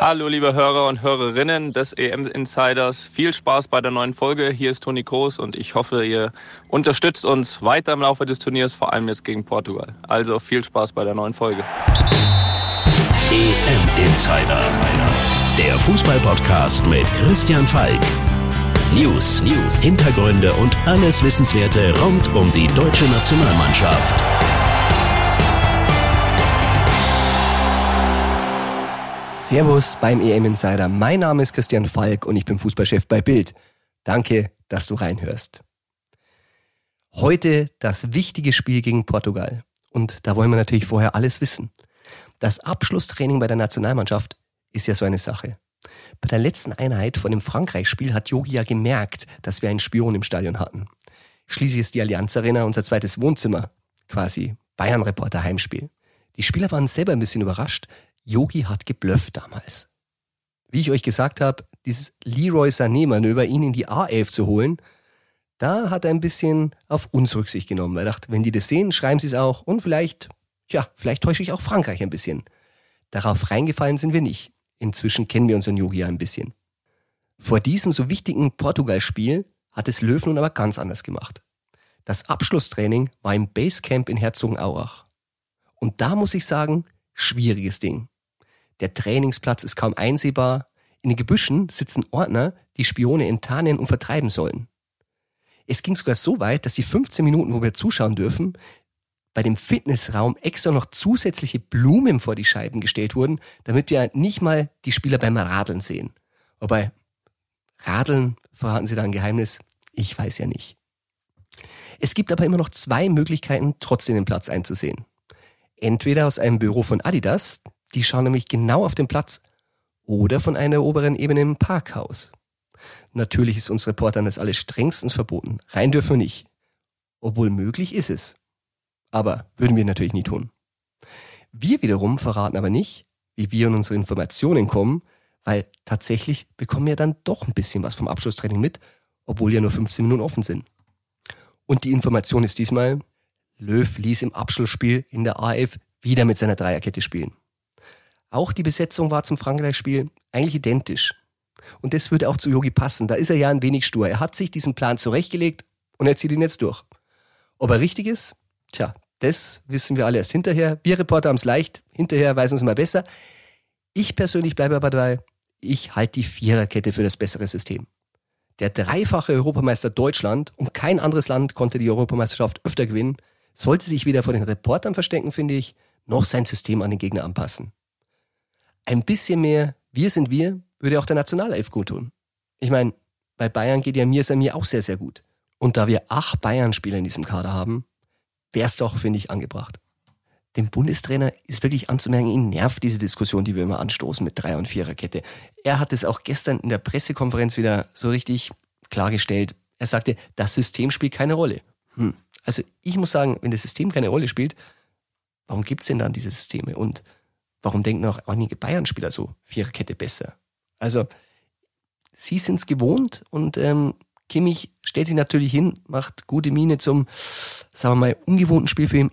Hallo liebe Hörer und Hörerinnen des EM Insiders. Viel Spaß bei der neuen Folge. Hier ist Toni Kroos und ich hoffe, ihr unterstützt uns weiter im Laufe des Turniers, vor allem jetzt gegen Portugal. Also viel Spaß bei der neuen Folge. EM Insider. Der Fußballpodcast mit Christian Falk. News, News, Hintergründe und alles Wissenswerte rund um die deutsche Nationalmannschaft. Servus beim EM Insider. Mein Name ist Christian Falk und ich bin Fußballchef bei Bild. Danke, dass du reinhörst. Heute das wichtige Spiel gegen Portugal. Und da wollen wir natürlich vorher alles wissen. Das Abschlusstraining bei der Nationalmannschaft ist ja so eine Sache. Bei der letzten Einheit von dem Frankreich-Spiel hat Yogi ja gemerkt, dass wir einen Spion im Stadion hatten. Schließlich ist die Allianz Arena unser zweites Wohnzimmer, quasi Bayern-Reporter Heimspiel. Die Spieler waren selber ein bisschen überrascht. Yogi hat geblufft damals. Wie ich euch gesagt habe, dieses Leroy Sané-Manöver, ihn in die A11 zu holen, da hat er ein bisschen auf uns Rücksicht genommen. Er dachte, wenn die das sehen, schreiben sie es auch und vielleicht, ja, vielleicht täusche ich auch Frankreich ein bisschen. Darauf reingefallen sind wir nicht. Inzwischen kennen wir unseren Yogi ja ein bisschen. Vor diesem so wichtigen Portugal-Spiel hat es Löw nun aber ganz anders gemacht. Das Abschlusstraining war im Basecamp in Herzogenaurach. Und da muss ich sagen, schwieriges Ding. Der Trainingsplatz ist kaum einsehbar. In den Gebüschen sitzen Ordner, die Spione enttarnen und vertreiben sollen. Es ging sogar so weit, dass die 15 Minuten, wo wir zuschauen dürfen, bei dem Fitnessraum extra noch zusätzliche Blumen vor die Scheiben gestellt wurden, damit wir nicht mal die Spieler beim Radeln sehen. Wobei, Radeln, verraten Sie da ein Geheimnis? Ich weiß ja nicht. Es gibt aber immer noch zwei Möglichkeiten, trotzdem den Platz einzusehen. Entweder aus einem Büro von Adidas, die schauen nämlich genau auf den Platz, oder von einer oberen Ebene im Parkhaus. Natürlich ist uns Reportern das alles strengstens verboten. Rein dürfen wir nicht. Obwohl möglich ist es. Aber würden wir natürlich nie tun. Wir wiederum verraten aber nicht, wie wir in unsere Informationen kommen, weil tatsächlich bekommen wir dann doch ein bisschen was vom Abschlusstraining mit, obwohl ja nur 15 Minuten offen sind. Und die Information ist diesmal, Löw ließ im Abschlussspiel in der AF wieder mit seiner Dreierkette spielen. Auch die Besetzung war zum Frankreich-Spiel eigentlich identisch. Und das würde auch zu Yogi passen. Da ist er ja ein wenig stur. Er hat sich diesen Plan zurechtgelegt und er zieht ihn jetzt durch. Ob er richtig ist? Tja, das wissen wir alle erst hinterher. Wir Reporter haben es leicht. Hinterher weiß uns mal besser. Ich persönlich bleibe aber dabei. Ich halte die Viererkette für das bessere System. Der dreifache Europameister Deutschland und kein anderes Land konnte die Europameisterschaft öfter gewinnen, sollte sich weder vor den Reportern verstecken, finde ich, noch sein System an den Gegner anpassen. Ein bisschen mehr Wir sind wir würde auch der Nationalelf gut tun. Ich meine, bei Bayern geht ja mir mir auch sehr, sehr gut. Und da wir acht Bayern-Spieler in diesem Kader haben, wäre es doch, finde ich, angebracht. Dem Bundestrainer ist wirklich anzumerken, ihn nervt diese Diskussion, die wir immer anstoßen mit Drei- und Viererkette. Er hat es auch gestern in der Pressekonferenz wieder so richtig klargestellt. Er sagte, das System spielt keine Rolle. Hm. Also ich muss sagen, wenn das System keine Rolle spielt, warum gibt es denn dann diese Systeme? Und warum denken auch einige Bayern-Spieler so, Viererkette besser? Also sie sind es gewohnt und ähm, Kimmich stellt sich natürlich hin, macht gute Miene zum, sagen wir mal, ungewohnten Spiel für ihn.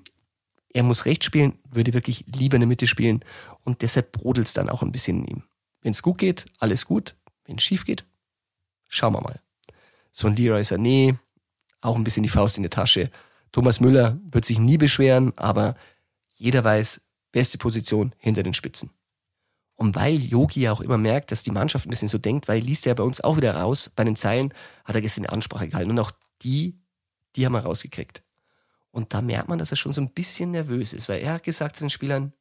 Er muss rechts spielen, würde wirklich lieber in der Mitte spielen und deshalb brodelt es dann auch ein bisschen in ihm. Wenn es gut geht, alles gut. Wenn es schief geht, schauen wir mal. So ein Leroy Sané, auch ein bisschen die Faust in der Tasche. Thomas Müller wird sich nie beschweren, aber jeder weiß, beste Position hinter den Spitzen. Und weil Yogi ja auch immer merkt, dass die Mannschaft ein bisschen so denkt, weil liest er bei uns auch wieder raus, bei den Zeilen hat er gestern eine Ansprache gehalten. Und auch die, die haben wir rausgekriegt. Und da merkt man, dass er schon so ein bisschen nervös ist, weil er hat gesagt zu den Spielern,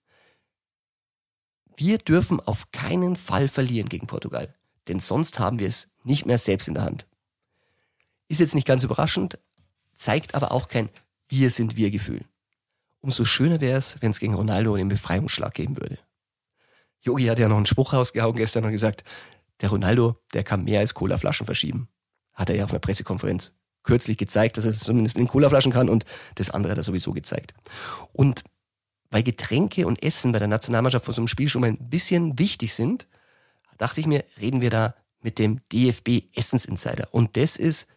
wir dürfen auf keinen Fall verlieren gegen Portugal, denn sonst haben wir es nicht mehr selbst in der Hand. Ist jetzt nicht ganz überraschend, zeigt aber auch kein Wir sind wir Gefühl. Umso schöner wäre es, wenn es gegen Ronaldo den Befreiungsschlag geben würde. Yogi hat ja noch einen Spruch rausgehauen gestern und gesagt, der Ronaldo, der kann mehr als Colaflaschen verschieben. Hat er ja auf einer Pressekonferenz kürzlich gezeigt, dass er es zumindest mit den Colaflaschen kann und das andere hat er sowieso gezeigt. Und weil Getränke und Essen bei der Nationalmannschaft vor so einem Spiel schon mal ein bisschen wichtig sind, dachte ich mir, reden wir da mit dem DFB Essensinsider. Und das ist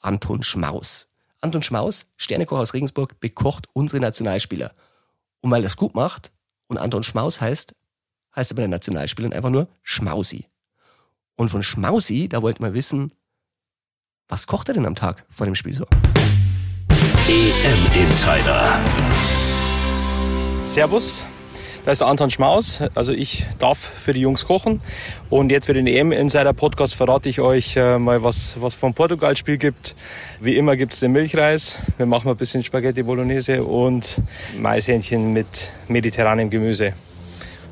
Anton Schmaus. Anton Schmaus, Sternekoch aus Regensburg, bekocht unsere Nationalspieler. Und weil er es gut macht und Anton Schmaus heißt, heißt er bei den Nationalspielern einfach nur Schmausi. Und von Schmausi, da wollten wir wissen, was kocht er denn am Tag vor dem Spiel so? EM Insider. Servus, da ist der Anton Schmaus. Also ich darf für die Jungs kochen. Und jetzt für den EM Insider Podcast verrate ich euch äh, mal, was, was vom Portugal-Spiel gibt. Wie immer gibt's den Milchreis. Wir machen ein bisschen Spaghetti Bolognese und Maishähnchen mit mediterranem Gemüse.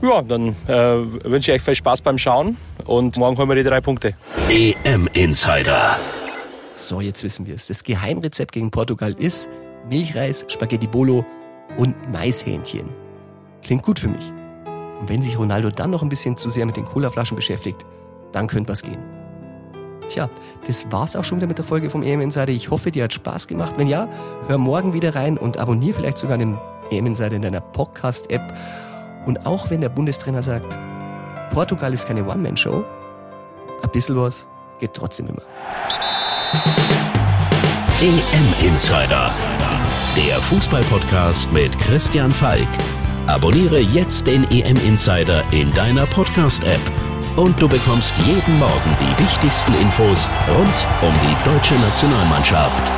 Ja, dann äh, wünsche ich euch viel Spaß beim Schauen und morgen holen wir die drei Punkte. EM Insider. So, jetzt wissen wir es. Das Geheimrezept gegen Portugal ist Milchreis, Spaghetti Bolo und Maishähnchen. Klingt gut für mich. Und wenn sich Ronaldo dann noch ein bisschen zu sehr mit den Colaflaschen beschäftigt, dann könnte was gehen. Tja, das war's auch schon wieder mit der Folge vom EM Insider. Ich hoffe, dir hat Spaß gemacht. Wenn ja, hör morgen wieder rein und abonniere vielleicht sogar den EM Insider in deiner Podcast-App. Und auch wenn der Bundestrainer sagt, Portugal ist keine One-Man-Show, ein bisschen was geht trotzdem immer. EM Insider. Der Fußballpodcast mit Christian Falk. Abonniere jetzt den EM Insider in deiner Podcast-App und du bekommst jeden Morgen die wichtigsten Infos rund um die deutsche Nationalmannschaft.